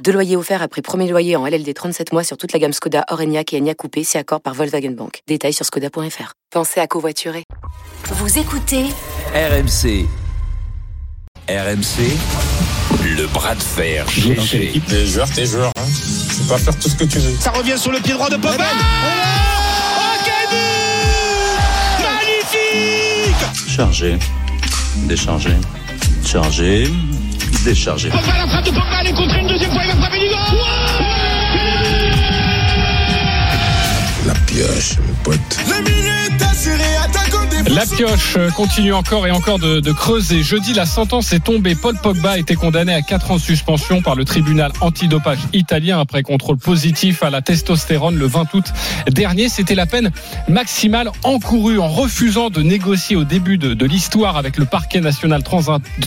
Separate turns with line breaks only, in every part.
Deux loyers offerts après premier loyer en LLD 37 mois sur toute la gamme Skoda, Orenia et Enya Coupé, si accord par Volkswagen Bank. Détails sur skoda.fr. Pensez à covoiturer.
Vous écoutez
RMC. RMC, le bras de fer GG.
Les joueurs, tes joueurs. Hein. Tu peux pas faire tout ce que tu veux.
Ça revient sur le pied droit de Pogba. Oh, Magnifique
Chargé, déchargé, chargé, déchargé.
Pogba, la frappe de Pogba, elle est contrée une deuxième fois, il va frapper du goal
La pioche, mon pote.
Les minutes assurées, attaquant des
La pioche continue encore et encore de, creuser. Jeudi, la sentence est tombée. Paul Pogba a été condamné à 4 ans de suspension par le tribunal antidopage italien après contrôle positif à la testostérone le 20 août dernier. C'était la peine maximale encourue en refusant de négocier au début de, l'histoire avec le parquet national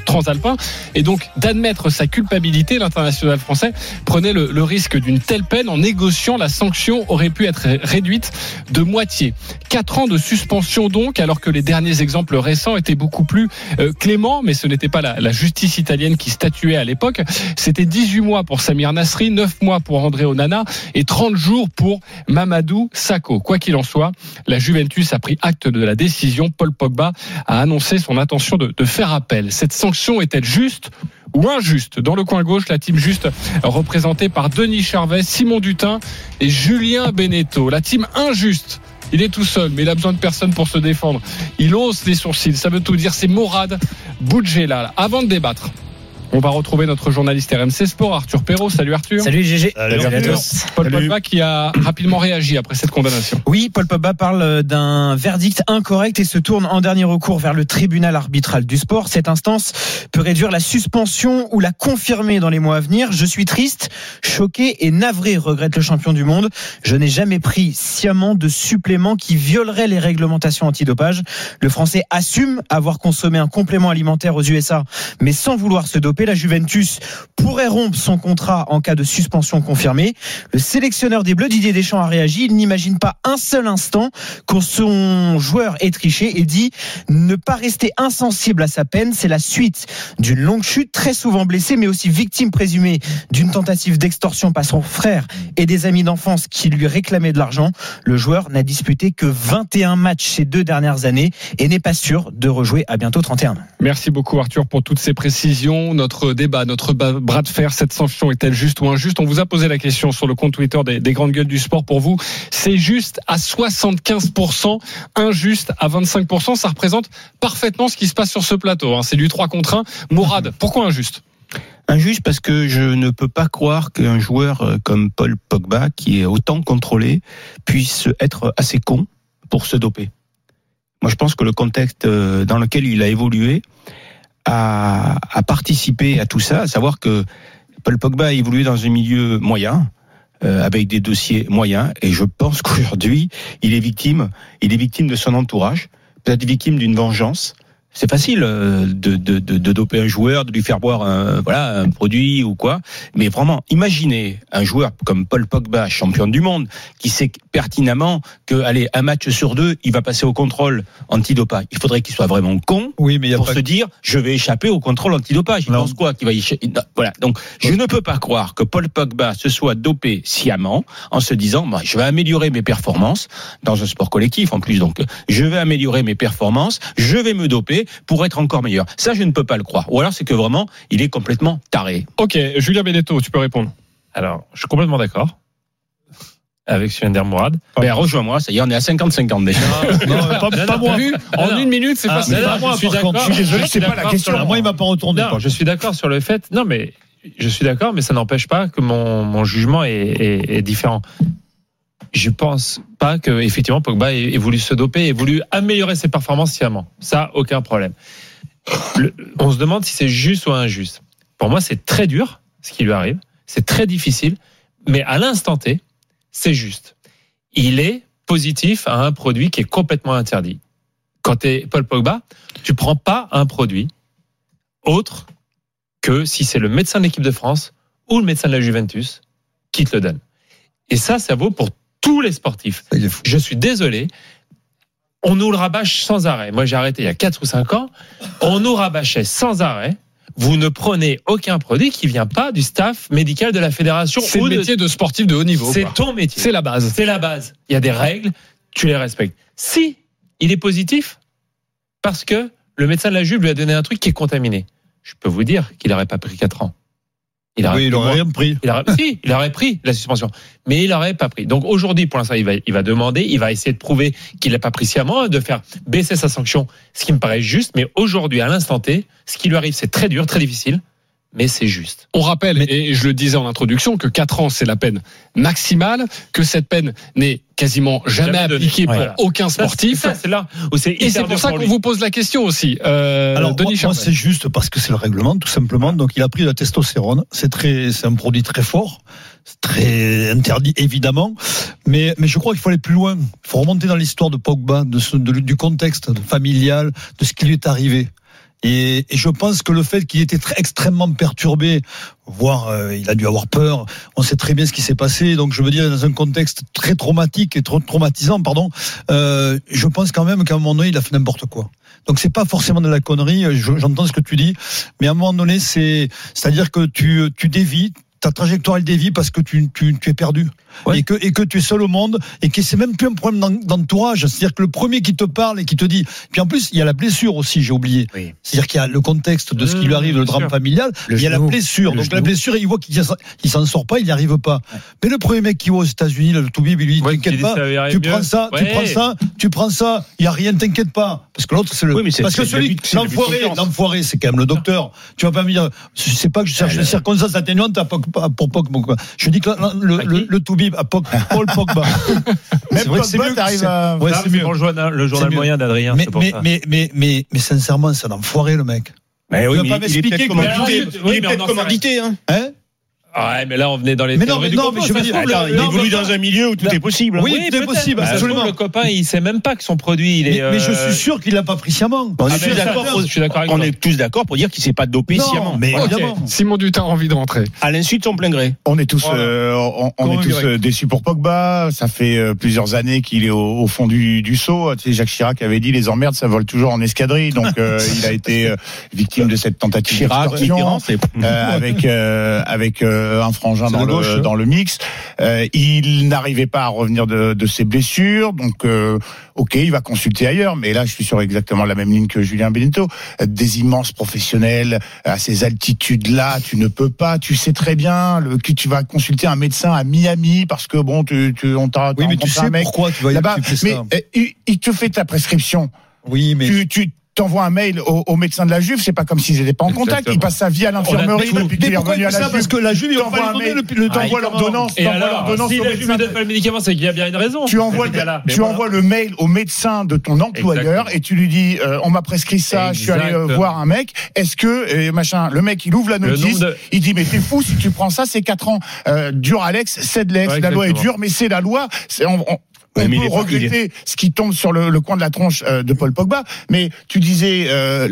transalpin et donc d'admettre sa culpabilité. L'international français prenait le, le risque d'une telle peine en négociant. La sanction aurait pu être réduite de moitié. 4 ans de suspension donc, alors que les derniers exemples récents étaient beaucoup plus euh, cléments, mais ce n'était pas la, la, justice italienne qui statuait à l'époque. C'était 18 mois pour Samir Nasri, 9 mois pour André Onana et 30 jours pour Mamadou Sakho. Quoi qu'il en soit, la Juventus a pris acte de la décision. Paul Pogba a annoncé son intention de, de faire appel. Cette sanction est-elle juste ou injuste? Dans le coin gauche, la team juste représentée par Denis Charvet, Simon Dutin et Julien Beneteau. La team injuste. Il est tout seul, mais il a besoin de personne pour se défendre. Il hausse les sourcils. Ça veut tout dire. C'est Morad Boudjela. Avant de débattre, on va retrouver notre journaliste RMC Sport, Arthur Perrault. Salut Arthur.
Salut GG.
Salut, Salut à tous. Paul Salut. Pogba qui a rapidement réagi après cette condamnation.
Oui, Paul Pogba parle d'un verdict incorrect et se tourne en dernier recours vers le tribunal arbitral du sport. Cette instance peut réduire la suspension ou la confirmer dans les mois à venir. Je suis triste, choqué et navré, regrette le champion du monde. Je n'ai jamais pris sciemment de suppléments qui violeraient les réglementations antidopage. Le Français assume avoir consommé un complément alimentaire aux USA, mais sans vouloir se doper la Juventus pourrait rompre son contrat en cas de suspension confirmée. Le sélectionneur des Bleus, Didier Deschamps, a réagi. Il n'imagine pas un seul instant que son joueur ait triché et dit ne pas rester insensible à sa peine. C'est la suite d'une longue chute, très souvent blessé, mais aussi victime présumée d'une tentative d'extorsion par son frère et des amis d'enfance qui lui réclamaient de l'argent. Le joueur n'a disputé que 21 matchs ces deux dernières années et n'est pas sûr de rejouer à bientôt 31
Merci beaucoup Arthur pour toutes ces précisions. Notre débat, notre bras de fer, cette sanction est-elle juste ou injuste? On vous a posé la question sur le compte Twitter des, des grandes gueules du sport. Pour vous, c'est juste à 75%, injuste à 25%. Ça représente parfaitement ce qui se passe sur ce plateau. Hein. C'est du 3 contre 1. Mourad, pourquoi injuste?
Injuste parce que je ne peux pas croire qu'un joueur comme Paul Pogba, qui est autant contrôlé, puisse être assez con pour se doper. Moi, je pense que le contexte dans lequel il a évolué a, a participé à tout ça, à savoir que Paul Pogba a évolué dans un milieu moyen, euh, avec des dossiers moyens, et je pense qu'aujourd'hui, il est victime, il est victime de son entourage, peut-être victime d'une vengeance. C'est facile de, de, de, de, doper un joueur, de lui faire boire un, voilà, un produit ou quoi. Mais vraiment, imaginez un joueur comme Paul Pogba, champion du monde, qui sait pertinemment que, allez, un match sur deux, il va passer au contrôle antidopage. Il faudrait qu'il soit vraiment con
oui, mais
pour
pas...
se dire, je vais échapper au contrôle antidopage. Il non. pense quoi qu'il va y Voilà. Donc, je ne peux pas croire que Paul Pogba se soit dopé sciemment en se disant, bah, je vais améliorer mes performances dans un sport collectif en plus. Donc, je vais améliorer mes performances, je vais me doper pour être encore meilleur. Ça, je ne peux pas le croire. Ou alors, c'est que vraiment, il est complètement taré.
Ok, Julien Benetto, tu peux répondre.
Alors, je suis complètement d'accord avec Suender Mourad.
Ben, rejoins-moi, ça y est, on est à 50-50 déjà.
Non, non, pas, pas moi.
En non, une minute, c'est
ah,
facile.
Pas moi, je suis d'accord. Je suis désolé, c'est pas la question. Moi, il m'a pas retourné. Non, je suis d'accord sur le fait. Non, mais je suis d'accord, mais ça n'empêche pas que mon, mon jugement est, est, est différent je pense pas que effectivement Pogba ait voulu se doper, ait voulu améliorer ses performances sciemment. Ça, aucun problème. On se demande si c'est juste ou injuste. Pour moi, c'est très dur ce qui lui arrive. C'est très difficile, mais à l'instant T, c'est juste. Il est positif à un produit qui est complètement interdit. quand tu es Paul Pogba, tu prends pas un produit autre que si c'est le médecin de l'équipe de France ou le médecin de la Juventus qui te le donne. Et ça, ça vaut pour tous les sportifs. Je suis désolé. On nous le rabâche sans arrêt. Moi, j'ai arrêté il y a 4 ou 5 ans. On nous rabâchait sans arrêt. Vous ne prenez aucun produit qui vient pas du staff médical de la fédération.
C'est le
de-
métier de sportif de haut niveau.
C'est ton métier.
C'est la base.
C'est la base. Il y a des règles, tu les respectes. Si il est positif, parce que le médecin de la Juve lui a donné un truc qui est contaminé, je peux vous dire qu'il n'aurait pas pris 4 ans. Il aurait
Oui, il aurait rien pris.
Il aurait, si, il aurait pris la suspension, mais il n'aurait pas pris. Donc aujourd'hui, pour l'instant, il va, il va demander, il va essayer de prouver qu'il n'a pas pris sciemment, de faire baisser sa sanction, ce qui me paraît juste. Mais aujourd'hui, à l'instant T, ce qui lui arrive, c'est très dur, très difficile, mais c'est juste.
On rappelle, et je le disais en introduction, que 4 ans, c'est la peine maximale, que cette peine n'est quasiment jamais, appliquée pour
Voilà.
aucun sportif.
ça, c'est là où c'est
Et c'est pour ça qu'on vous pose la question aussi. Euh,
Alors,
Denis
moi, moi, c'est juste parce que c'est le règlement, tout simplement. Donc, il a pris de la testostérone. C'est très, c'est un produit très fort. C'est très interdit, évidemment. Mais, mais je crois qu'il faut aller plus loin. Il faut remonter dans l'histoire de Pogba, de ce, de- du contexte familial, de ce qui lui est arrivé. Et, et je pense que le fait qu'il était très, extrêmement perturbé, voire euh, il a dû avoir peur, on sait très bien ce qui s'est passé. Donc je veux dire, dans un contexte très traumatique et trop traumatisant, pardon, euh, je pense quand même qu'à un moment donné, il a fait n'importe quoi. Donc c'est pas forcément de la connerie. je- J'entends ce que tu dis, mais à un moment donné, c'est, c'est-à-dire que tu, tu dévis. Ta trajectoire elle dévie parce que tu, tu, tu es perdu et que et que tu es seul au monde et que c'est même plus un problème d'en- d'entourage. C'est-à-dire que le premier qui te parle et qui te dit. Puis en plus il y a la blessure aussi. J'ai oublié. C'est-à-dire qu'il y a le contexte de ce qui lui
Mmh,
arrive, le drame familial.
Le
il y a la blessure.
Le
Donc la blessure, il voit qu'il s'en- sort pas, il n'y arrive pas. Mais le premier mec qui va aux États-Unis, le Toubib, il lui dit
Ouais, qui
t'inquiète pas, tu prends ça, tu prends ça, tu prends ça, il y a rien, t'inquiète pas. Parce que l'autre c'est le
Oui, c'est-
parce que
c'est
celui
c'est
l'enfoiré, l'enfoiré, c'est quand même le docteur. Tu vas pas me dire je sais pas que je cherche des circonstances atténuantes pour Pogba. Je dis que le, le, le, le Toubib à Pog- Paul Pogba.
Même
vrai que c'est
Pogba,
mieux,
t'arrives
c'est-
à.
Ouais, c'est mieux.
pour le journal, le journal moyen d'Adrien,
Mais, mais,
ça.
mais, mais, mais, mais sincèrement, c'est un enfoiré, le mec.
Mais oui,
pas
il est
m'expliquer.
Mais
Il est peut-être commandité, hein.
Hein
Ouais, mais là, on venait dans les
Mais non, mais
du
non,
complot,
mais je veux dire,
Attends, il
non,
évolue dans un milieu où tout est possible. hein.
Oui, tout est possible,
Bah, trouve. Le copain, il sait même pas que son produit, il
Mais,
est.
mais je
euh,
suis sûr qu'il l'a pas pris sciemment.
On est
Ah,
tous
mais ça,
d'accord pour-
je suis d'accord avec
on est tous d'accord pour dire qu'il s'est pas dopé
Non,
sciemment.
mais évidemment.
Simon Dutin a envie de rentrer.
À l'insu de son plein gré.
On est tous, euh, on, est tous euh, déçus pour Pogba. Ça fait plusieurs années qu'il est au, au fond du, du seau. Tu sais, Jacques Chirac avait dit les emmerdes, ça vole toujours en escadrille. Donc il a été victime de cette tentative
Chirac,
avec avec un frangin dans le,
gauche, hein.
dans le mix. Euh, il n'arrivait pas à revenir de, de ses blessures, donc euh, ok, il va consulter ailleurs. Mais là, je suis sur exactement la même ligne que Julien Benito. Euh, Des immenses professionnels à ces altitudes-là, tu ne peux pas. Tu sais très bien le, que tu vas consulter un médecin à Miami parce que bon, tu, tu on t'a
Oui, mais tu sais
un mec
pourquoi tu vas y
là-bas. Mais euh, il, il te fait ta prescription.
Oui, mais
Tu, tu t'envoies un mail au, au médecin de la Juve, c'est pas comme s'ils n'étaient pas en contact. Il passe sa vie à l'infirmerie depuis qu'il est revenu à la
ça Parce
Juve.
que la Juve, il pas
un mail,
le, temps.
l'ordonnance,
si la. Juve ne donne pas le médicament, c'est qu'il y a bien une raison.
Tu envoies, le,
Mais
tu
voilà.
envoies le mail au médecin de ton employeur et tu lui dis euh, on m'a prescrit ça, je suis allé euh, voir un mec. Est-ce que et machin Le mec il ouvre la notice, il dit mais t'es fou si tu prends ça, c'est 4 ans. Euh, dur Alex, c'est de l'ex. La loi est dure, mais c'est la loi. On, on- on
mais
peut regretter ce qui tombe sur le, le coin de la tronche euh, de Paul Pogba, mais tu disais, euh,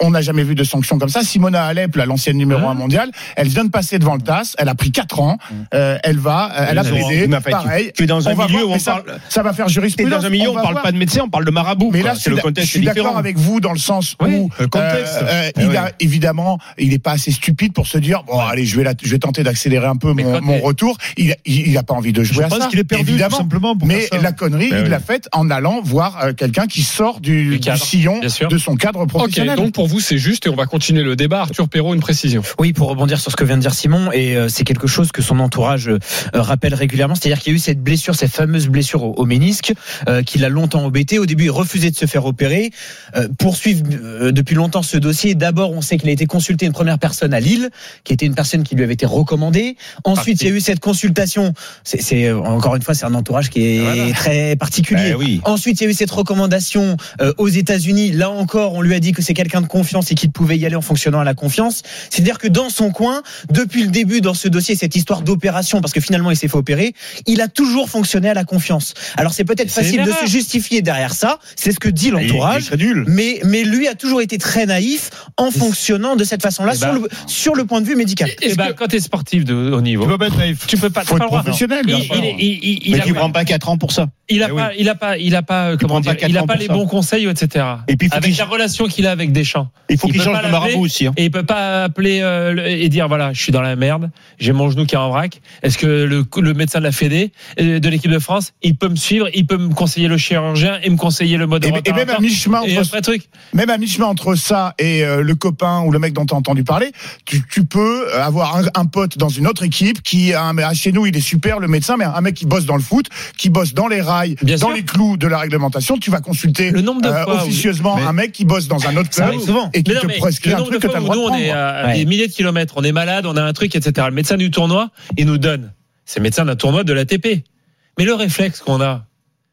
on n'a jamais vu de sanctions comme ça. Simona Alep, là, l'ancienne numéro
Hein
1 mondiale, elle vient de passer devant le TAS, elle a pris 4 ans, euh, elle va, euh, elle a plaidé, pareil.
Tu es dans un
On
milieu où on parle.
ça va faire jurisprudence.
dans un milieu où on
va
parle
voir.
pas de médecin, on parle de marabout.
Mais là, je suis,
le
d'a- je
contexte
suis d'accord avec vous dans le sens
Oui,
où
le contexte.
euh,
Eh
il a évidemment, il n'est pas assez stupide pour se dire bon allez, je vais la- je vais tenter d'accélérer un peu
Mais
mon, retour. Il, il, il a pas envie de jouer
Je
à
pense
ça.
qu'il est perdu, tout
évidemment.
simplement, pour
Mais. La connerie,
Ben
il
oui.
l'a faite en allant voir euh, quelqu'un qui sort du,
Du
du
cadre,
sillon de son cadre professionnel.
donc pour vous c'est juste et on va continuer le débat. Arthur Perrault, une précision.
Oui, pour rebondir sur ce que vient de dire Simon, et euh, c'est quelque chose que son entourage euh, rappelle régulièrement, c'est-à-dire qu'il y a eu cette blessure, cette fameuse blessure au, au ménisque, euh, qui l'a longtemps embêté. Au début, il refusait de se faire opérer. Euh, poursuivre euh, depuis longtemps ce dossier. D'abord, on sait qu'il a été consulté une première personne à Lille, qui était une personne qui lui avait été recommandée. Ensuite, il y a eu cette consultation. C'est, c'est, encore une fois, c'est un entourage qui est
Voilà.
Est très particulier.
Ben
Ensuite, il y a eu cette recommandation euh, aux États-Unis. Là encore, on lui a dit que c'est quelqu'un de confiance et qu'il pouvait y aller en fonctionnant à la confiance. C'est-à-dire que dans son coin, depuis le début dans ce dossier, cette histoire d'opération, parce que finalement il s'est fait opérer, il a toujours fonctionné à la confiance. Alors c'est peut-être facile de se justifier derrière ça, c'est ce que dit l'entourage. Mais, mais lui a toujours été très naïf en fonctionnant de cette façon-là
Eh
sur,
ben-
le, sur le point de vue médical.
Et ben, quand tu es sportif de haut niveau,
Tu peux pas être naïf.
tu peux pas,
Faut être professionnel,
Il, il, il, il, il
Mais
a
tu
pas-
prends pas 4 ans pour ça.
Il a
Eh
pas, il a pas, il a pas, euh, comment dire, il a pas les bons conseils, etc.
Et puis,
avec la relation qu'il a avec Deschamps.
Il faut
Il
qu'il change de marabout aussi. hein.
Et il peut pas appeler euh, le- et dire voilà, je suis dans la merde, j'ai mon genou qui est en vrac. Est-ce que le, le médecin de la Fédé euh, de l'équipe de France, il peut me suivre, il peut me conseiller le chirurgien et me conseiller le mode
Et, et même à entre,
après truc.
même à mi-chemin entre ça et euh, le copain ou le mec dont tu as entendu parler, tu, tu peux avoir un, un pote dans une autre équipe qui a un, chez nous il est super le médecin, mais un mec qui bosse dans le foot, qui bosse dans les rails,
Bien
dans
sûr.
les clous de la réglementation, tu vas consulter
Le nombre de
euh,
fois
officieusement un mec qui bosse dans un autre club
souvent.
et qui
non,
te prescrit un truc que tu as le droit
nous,
de
on est à
Ouais.
des milliers de kilomètres, on est malade, on a un truc, etc. Le médecin du tournoi, il nous donne. C'est le médecin d'un tournoi de l'ATP. Mais le réflexe qu'on a,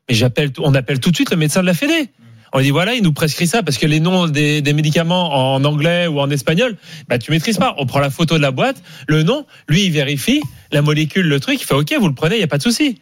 mais j'appelle, on appelle tout de suite le médecin de la Fédé. On dit voilà, il nous prescrit ça parce que les noms des, des médicaments en anglais ou en espagnol, bah tu maîtrises pas. On prend la photo de la boîte, le nom, lui il vérifie la molécule, le truc, il fait ok, vous le prenez, il y a pas de souci.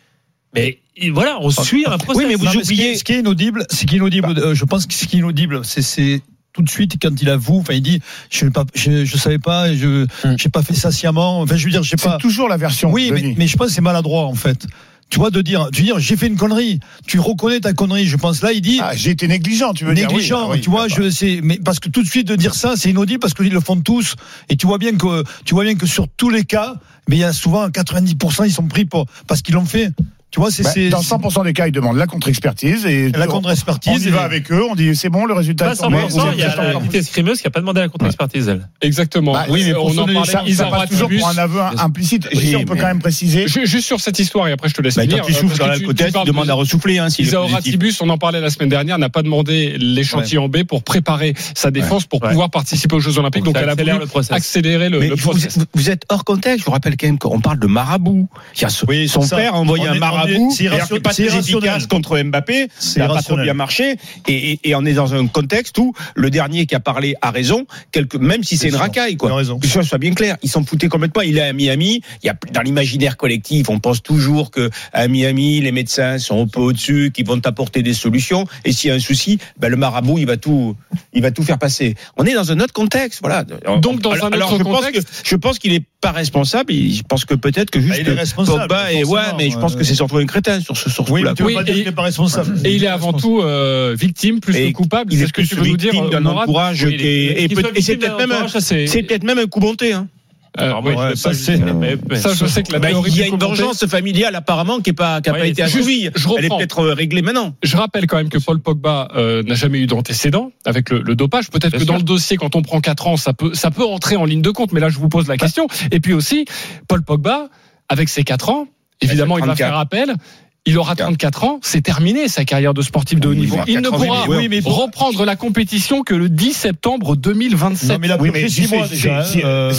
Mais il- voilà, on suit un process.
Oui, mais vous
Non,
oubliez. Ce qui est, ce qui est inaudible, ce qui est inaudible, euh, je pense que ce qui est inaudible, c'est, c'est tout de suite quand il avoue, enfin il dit, je ne pas, je, je savais pas, je, j'ai pas fait ça sciemment. Enfin, je veux dire, je sais
C'est
pas.
toujours la version.
Oui, mais, mais je pense que c'est maladroit en fait. Tu vois, de dire, tu dire, j'ai fait une connerie. Tu reconnais ta connerie. Je pense là, il dit.
Ah, j'ai été négligent, tu veux dire
négligent,
oui, ah oui,
tu vois, je sais, mais parce que tout de suite de dire ça, c'est inaudible parce qu'ils le font tous. Et tu vois bien que, tu vois bien que sur tous les cas, mais il y a souvent 90% ils sont pris pour parce qu'ils l'ont fait. Tu vois, c'est
Bah,
c'est-
dans 100% des cas, ils demandent la contre-expertise et
la
on-
contre-expertise.
On y
et-
va avec eux, on dit c'est bon, le résultat
Pas
est tombé,
100%,
on
il y a la unité escrimeuse qui a pas demandé la contre-expertise, elle.
Exactement.
Bah,
oui, mais pour
on
se
en parlait.
ça, ça
Isar
passe toujours pour un aveu implicite.
Oui,
Ici, on peut
mais-
quand même préciser.
Ju- Juste sur cette histoire, et après je te laisse
Bah,
finir.
quand tu
euh,
souffles dans la côte,
tu
demandes
de-
à ressouffler. Hein, s'il est
Isao
positif.
Ratibus, on en parlait la semaine dernière, n'a pas demandé l'échantillon B pour préparer sa défense pour pouvoir participer aux Jeux Olympiques.
Donc, ça
elle a voulu
le process.
accélérer le,
Mais
le
vous, êtes hors contexte. Je vous rappelle quand même qu'on parle de marabout. Il y a ce-
Oui,
son
ça.
père a envoyé
On
un
on
marabout.
est- c'est
pas
c'est
très efficace contre Mbappé.
C'est
Ça n'a pas trop bien marché. Et, et- et on est dans un contexte où le dernier qui a parlé a raison, quelque, même si c'est une
sûr.
racaille.
Il
Quoi. Que ça soit bien clair. Ils s'en foutaient complètement. Il est à Miami. Il y a, dans l'imaginaire collectif, on pense toujours que à Miami, les médecins sont un peu au-dessus, qu'ils vont apporter des solutions. Et s'il y a un souci, ben, le marabout, il va tout, il va tout faire passer. On est dans un autre contexte. Voilà.
Donc, dans un
Alors,
autre
je pense
contexte-
que, je pense qu'il est pas responsable. Je pense que peut-être que juste
Ah, il est responsable,
Pogba et ouais, mais je pense que c'est surtout un crétin sur ce sur
Oui,
coup-là.
mais tu veux
Oui, et-
n'est pas responsable.
Et il est avant tout euh, victime plus
Et
que coupable.
Il
C'est
est
ce que tu veux nous dire,
d'un entourage
Oui,
qui est, et, c'est peut-être même un,
entourage, ça, c'est-
c'est peut-être même un coup bonté. Hein.
Euh,
oui,
ouais,
je vais
ça,
pas
c'est-
juger, mais- mais-
Ça, je sais que la
Bah, il y a une vengeance familiale apparemment qui n'a pas, qui a
Ouais,
pas été assouvie.
je
Elle est
reprends.
peut-être euh, réglée maintenant.
Je rappelle quand même que Paul Pogba euh, n'a jamais eu d'antécédent avec le, le dopage. Peut-être que
sûr.
dans le dossier, quand on prend 4 ans, ça peut, ça peut entrer en ligne de compte. Mais là, je vous pose la question. Et puis aussi, Paul Pogba, avec ses 4 ans, évidemment, il va
34.
faire appel. Il aura 34 ans, c'est terminé sa carrière de sportif de haut niveau.
il
ne
80
pourra reprendre la compétition que le 10 septembre 2027.
Non, mais il a
Oui,
pris
mais
6
si-
mois
si-
déjà.
si-
hein, euh,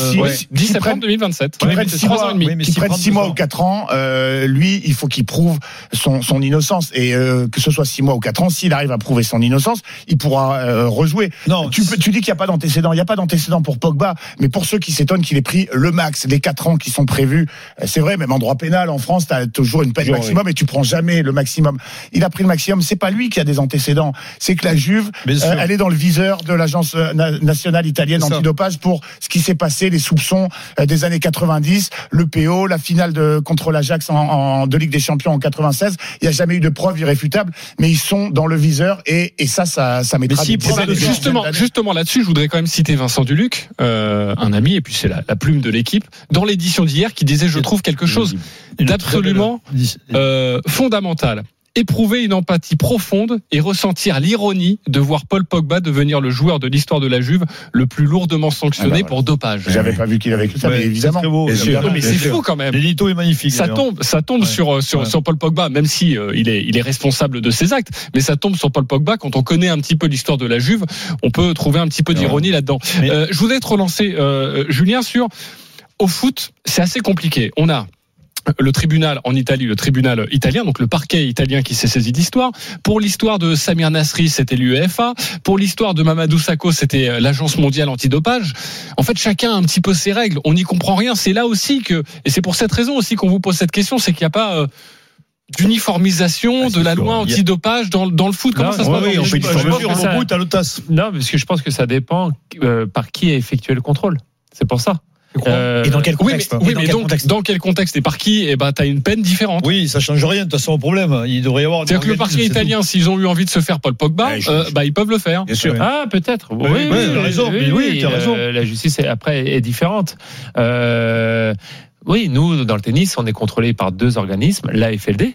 10 septembre
prennent-
2027.
qui
prend
6
deux
mois ou 4 ans, euh, lui, il faut qu'il prouve son, son innocence. Et euh, que ce soit 6 mois ou 4 ans, s'il arrive à prouver son innocence, il pourra euh, rejouer.
Non,
Tu, peux- tu dis qu'il n'y a pas d'antécédent. Il n'y a pas d'antécédent pour Pogba. Mais pour ceux qui s'étonnent qu'il ait pris le max des 4 ans qui sont prévus, c'est vrai, même en droit pénal, en France, tu as toujours une peine maximum et tu prends jamais le maximum. Il a pris le maximum. C'est pas lui qui a des antécédents. C'est que la Juve, euh, elle est dans le viseur de l'agence euh, na- nationale italienne antidopage pour ce qui s'est passé, les soupçons euh, des années 90, le PO, la finale de contre l'Ajax en, en de Ligue des Champions en 96. Il n'y a jamais eu de preuves irréfutables, mais ils sont dans le viseur et, et ça, ça, ça mettra des
Justement, là-dessus, je voudrais quand même citer Vincent Duluc, euh, un ami, et puis c'est la, la plume de l'équipe, dans l'édition d'hier, qui disait, je trouve quelque chose d'absolument euh, fondamental. Éprouver une empathie profonde et ressentir l'ironie de voir Paul Pogba devenir le joueur de l'histoire de la Juve le plus lourdement sanctionné
Ah bah
pour dopage.
J'avais pas vu qu'il avait écrit ça,
Ouais,
mais évidemment.
c'est très beau.
Mais c'est fou quand même.
L'édito est magnifique.
Ça tombe, ça tombe
Ouais.
sur euh, sur
Ouais.
sur Paul Pogba, même si euh, il est il est responsable de ses actes, mais ça tombe sur Paul Pogba. Quand on connaît un petit peu l'histoire de la Juve, on peut trouver un petit peu d'ironie là-dedans.
Mais-
Euh, je voudrais te relancer, euh, Julien, sur au foot, c'est assez compliqué. On a le tribunal en Italie, le tribunal italien, donc le parquet italien qui s'est saisi d'histoire. Pour l'histoire de Samir Nasri, c'était l'UEFA. Pour l'histoire de Mamadou Sakho, c'était euh, l'Agence mondiale antidopage. En fait, chacun a un petit peu ses règles. On n'y comprend rien. C'est là aussi que, et c'est pour cette raison aussi qu'on vous pose cette question, c'est qu'il n'y a pas euh, d'uniformisation
Ah,
de la
sûr.
loi antidopage dans, dans le foot. Comment
Non,
ça se
ouais,
passe
oui,
dans
on fait
bout à l'OTAS.
Non, parce que je pense que ça dépend euh, par qui a effectué le contrôle. C'est pour ça. Euh,
Et dans quel
Oui, mais,
contexte
oui,
Et dans
mais
quel
donc,
contexte
dans quel contexte et par qui Eh ben, t'as une peine différente.
Oui, ça change rien. De toute façon, au problème, il devrait y avoir.
C'est-à-dire que le parquet italien, s'ils ont eu envie de se faire Paul Pogba,
Ouais, je-
euh, bah, ils peuvent le faire.
Bien sûr.
Ah, peut-être. Oui,
oui, raison. Oui, t'as raison.
euh, la justice, est- après, est différente. Euh, oui, nous, dans le tennis, on est contrôlé par deux organismes, l'AFLD,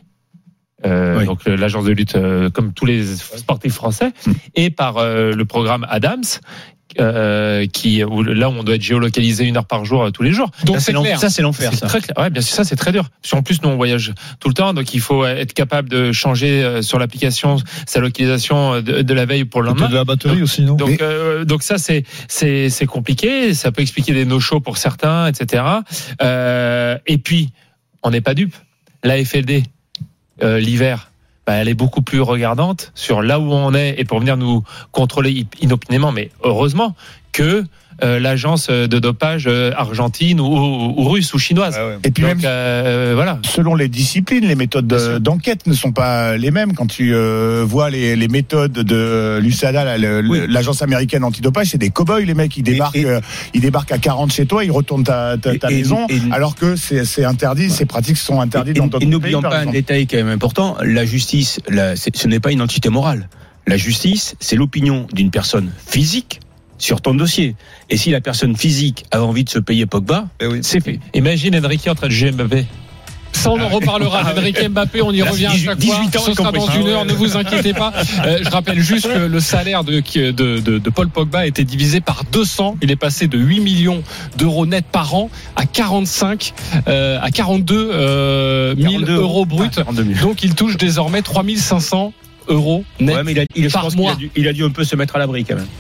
euh,
Oui.
donc euh, l'agence de lutte, euh, comme tous les sportifs français,
Hmm.
et par euh, le programme Adams. Euh, qui où, là où on doit être géolocalisé une heure par jour euh, tous les jours.
Donc
Ça,
c'est clair.
ça, c'est l'enfer. Ça.
très clair. Ouais, bien sûr, ça c'est très dur. Parce qu'en plus, nous on voyage tout le temps, donc il faut être capable de changer euh, sur l'application sa localisation euh, de, de la veille pour le lendemain.
de la batterie aussi, non
Donc, euh, donc ça c'est c'est c'est compliqué. Ça peut expliquer des no-shows pour certains, etc. Euh, et puis on n'est pas dupe. La FLD euh, l'hiver, bah, elle est beaucoup plus regardante sur là où on est. Et pour venir nous contrôler inopinément, mais heureusement que euh, l'agence de dopage euh, argentine ou, ou- ou russe ou chinoise.
Ah ouais.
Et puis
Donc
même
euh, voilà.
selon les disciplines, les méthodes d'enquête ne sont pas les mêmes. Quand tu euh, vois les, les méthodes de l'USADA,
Oui.
l'agence américaine antidopage, c'est des cow-boys les mecs. Ils débarquent,
et-
euh, ils débarquent à 40 chez toi, ils retournent ta, ta, ta
Et- et-
maison,
et-
alors que c'est interdit, ces pratiques sont interdites
Et-
dans
et-
d'autres
et
pays.
n'oublions pas un détail quand même important. La justice, la- ce n'est pas une entité morale. La justice, c'est l'opinion d'une personne physique sur ton dossier. Et si la personne physique a envie de se payer Pogba,
Eh oui.
c'est fait.
Imagine Enrique en train de juger Mbappé.
Ça, on en reparlera. Enrique Mbappé, on y
Là,
revient à
18
chaque fois.
18 ans,
Ce sera dans une
Ah
heure, ne vous inquiétez pas. Euh, je rappelle juste que le salaire de, de, de, de Paul Pogba a été divisé par 200. Il est passé de 8 millions d'euros net par an à 45, euh, à 42 euh, 000
42
euros bruts.
Ah, 42 000.
Donc, il touche désormais 3500 euros net.
Ouais, mais il a, il, je
par mois.
a, dû, il a dû un peu se mettre à l'abri quand même.